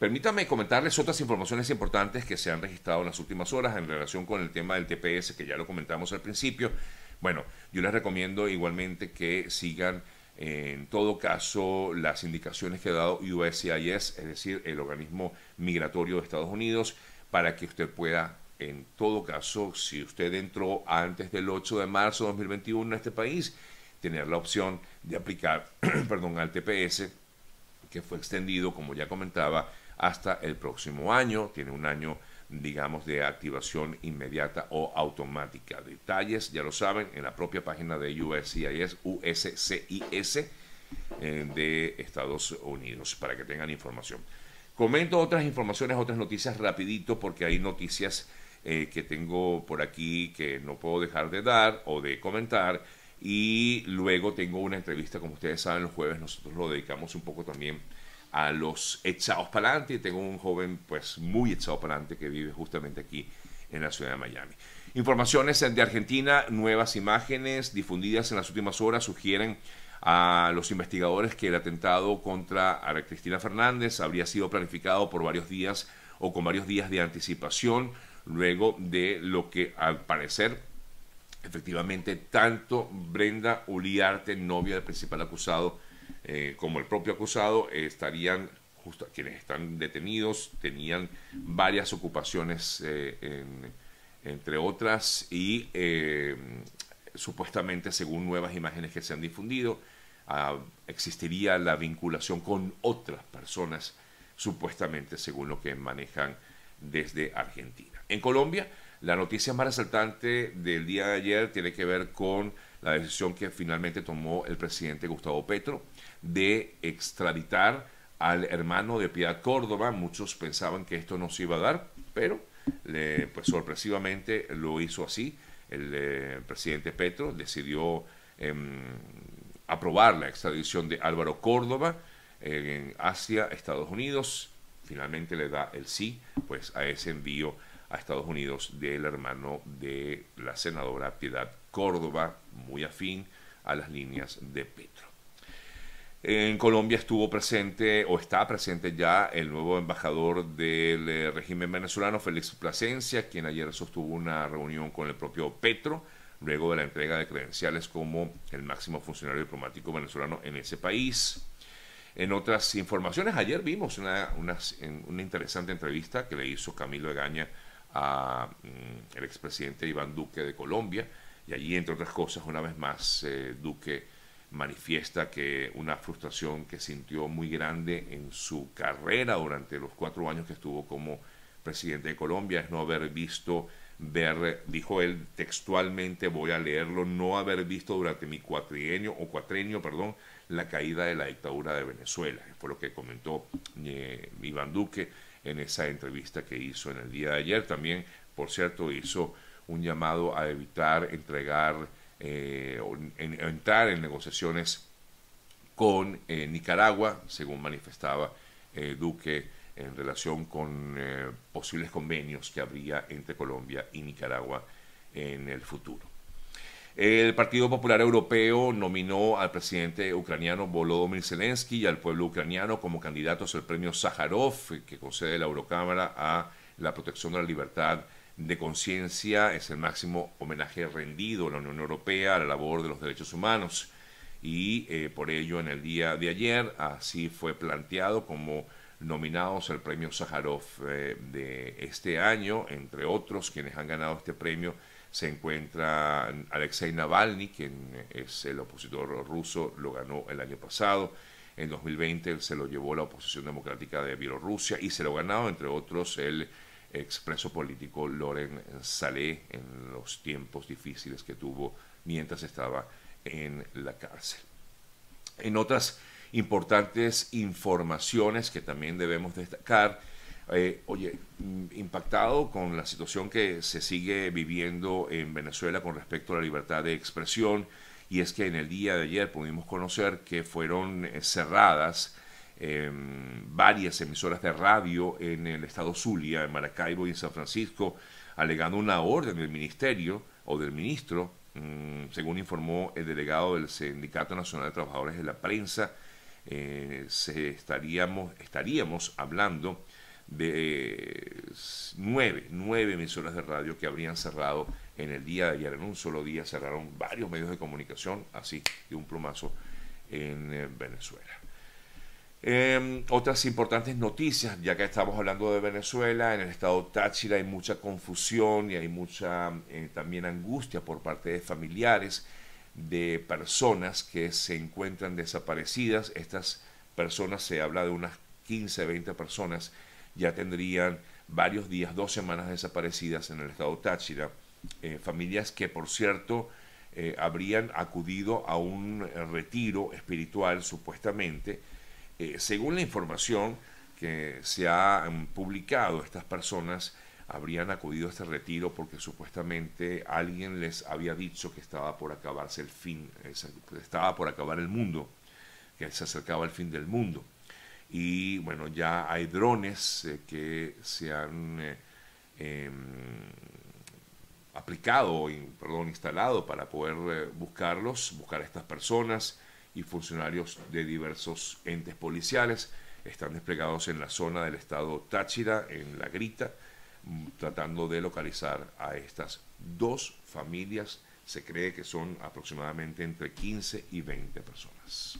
Permítanme comentarles otras informaciones importantes que se han registrado en las últimas horas en relación con el tema del TPS, que ya lo comentamos al principio. Bueno, yo les recomiendo igualmente que sigan en todo caso las indicaciones que ha dado USCIS, es decir, el organismo migratorio de Estados Unidos, para que usted pueda, en todo caso, si usted entró antes del 8 de marzo de 2021 en este país, tener la opción de aplicar perdón, al TPS, que fue extendido, como ya comentaba, hasta el próximo año. Tiene un año, digamos, de activación inmediata o automática. Detalles, ya lo saben, en la propia página de USCIS, USCIS eh, de Estados Unidos, para que tengan información. Comento otras informaciones, otras noticias rapidito, porque hay noticias eh, que tengo por aquí que no puedo dejar de dar o de comentar. Y luego tengo una entrevista, como ustedes saben, los jueves nosotros lo dedicamos un poco también a los echados para adelante. Tengo un joven pues muy echado para adelante que vive justamente aquí en la ciudad de Miami. Informaciones de Argentina, nuevas imágenes difundidas en las últimas horas sugieren a los investigadores que el atentado contra Cristina Fernández habría sido planificado por varios días o con varios días de anticipación, luego de lo que al parecer efectivamente tanto Brenda Uliarte, novia del principal acusado, eh, como el propio acusado, estarían, justo quienes están detenidos, tenían varias ocupaciones, eh, entre otras, y eh, supuestamente, según nuevas imágenes que se han difundido, ah, existiría la vinculación con otras personas, supuestamente, según lo que manejan desde Argentina. En Colombia, la noticia más resaltante del día de ayer tiene que ver con la decisión que finalmente tomó el presidente Gustavo Petro de extraditar al hermano de Piedad Córdoba. Muchos pensaban que esto no se iba a dar, pero pues sorpresivamente lo hizo así. El eh, presidente Petro decidió em, aprobar la extradición de Álvaro Córdoba hacia Estados Unidos. Finalmente le da el sí pues a ese envío a Estados Unidos del hermano de la senadora Piedad Córdoba, muy afín a las líneas de Petro. En Colombia estuvo presente o está presente ya el nuevo embajador del eh, régimen venezolano, Félix Plasencia, quien ayer sostuvo una reunión con el propio Petro, luego de la entrega de credenciales como el máximo funcionario diplomático venezolano en ese país. En otras informaciones, ayer vimos una, una interesante entrevista que le hizo Camilo Egaña a mm, el expresidente Iván Duque de Colombia y allí entre otras cosas una vez más eh, Duque manifiesta que una frustración que sintió muy grande en su carrera durante los cuatro años que estuvo como presidente de Colombia es no haber visto ver, dijo él textualmente, voy a leerlo, no haber visto durante mi cuatrienio o cuatrenio, perdón, la caída de la dictadura de Venezuela. Fue lo que comentó eh, Iván Duque en esa entrevista que hizo en el día de ayer. También, por cierto, hizo un llamado a evitar entregar eh, o entrar en negociaciones con eh, Nicaragua, según manifestaba eh, Duque en relación con posibles convenios que habría entre Colombia y Nicaragua en el futuro. El Partido Popular Europeo nominó al presidente ucraniano Volodymyr Zelensky y al pueblo ucraniano como candidatos al premio Sájarov que concede la Eurocámara a la protección de la libertad de conciencia. Es el máximo homenaje rendido a la Unión Europea a la labor de los derechos humanos. Y eh, por ello, en el día de ayer, así fue planteado como nominados al premio Sájarov eh, de este año, entre otros quienes han ganado este premio se encuentra Alexei Navalny, quien es el opositor ruso, lo ganó el año pasado. En 2020 se lo llevó la oposición democrática de Bielorrusia y se lo ganó, entre otros, el expreso político Loren Saleh en los tiempos difíciles que tuvo mientras estaba en la cárcel. En otras importantes informaciones que también debemos destacar, eh, oye, mm, impactado con la situación que se sigue viviendo en Venezuela con respecto a la libertad de expresión, y es que en el día de ayer pudimos conocer que fueron eh, cerradas em, varias emisoras de radio en el estado Zulia, en Maracaibo y en San Francisco, alegando una orden del ministerio o del ministro, mm, según informó el delegado del Sindicato Nacional de Trabajadores de la Prensa, eh, se estaríamos, estaríamos hablando de nueve, nueve emisoras de radio que habrían cerrado en el día de ayer. En un solo día cerraron varios medios de comunicación, así de un plumazo en eh, Venezuela. Em, otras importantes noticias, ya que estamos hablando de Venezuela, en el estado Táchira hay mucha confusión y hay mucha eh, también angustia por parte de familiares de personas que se encuentran desaparecidas. Estas personas, se habla de unas 15, 20 personas, ya tendrían varios días, dos semanas desaparecidas en el estado Táchira. Eh, familias que, por cierto, eh, habrían acudido a un retiro espiritual, supuestamente, eh, según la información que se ha mm, publicado, estas personas habrían acudido a este retiro porque supuestamente alguien les había dicho que estaba por acabarse el fin, estaba por acabar el mundo, que se acercaba el fin del mundo. Y bueno, ya hay drones eh, que se han eh, em, aplicado, perdón, instalado para poder buscarlos, buscar a estas personas y funcionarios de diversos entes policiales están desplegados en la zona del estado Táchira, en La Grita, mm, tratando de localizar a estas dos familias. Se cree que son aproximadamente entre 15 y 20 personas.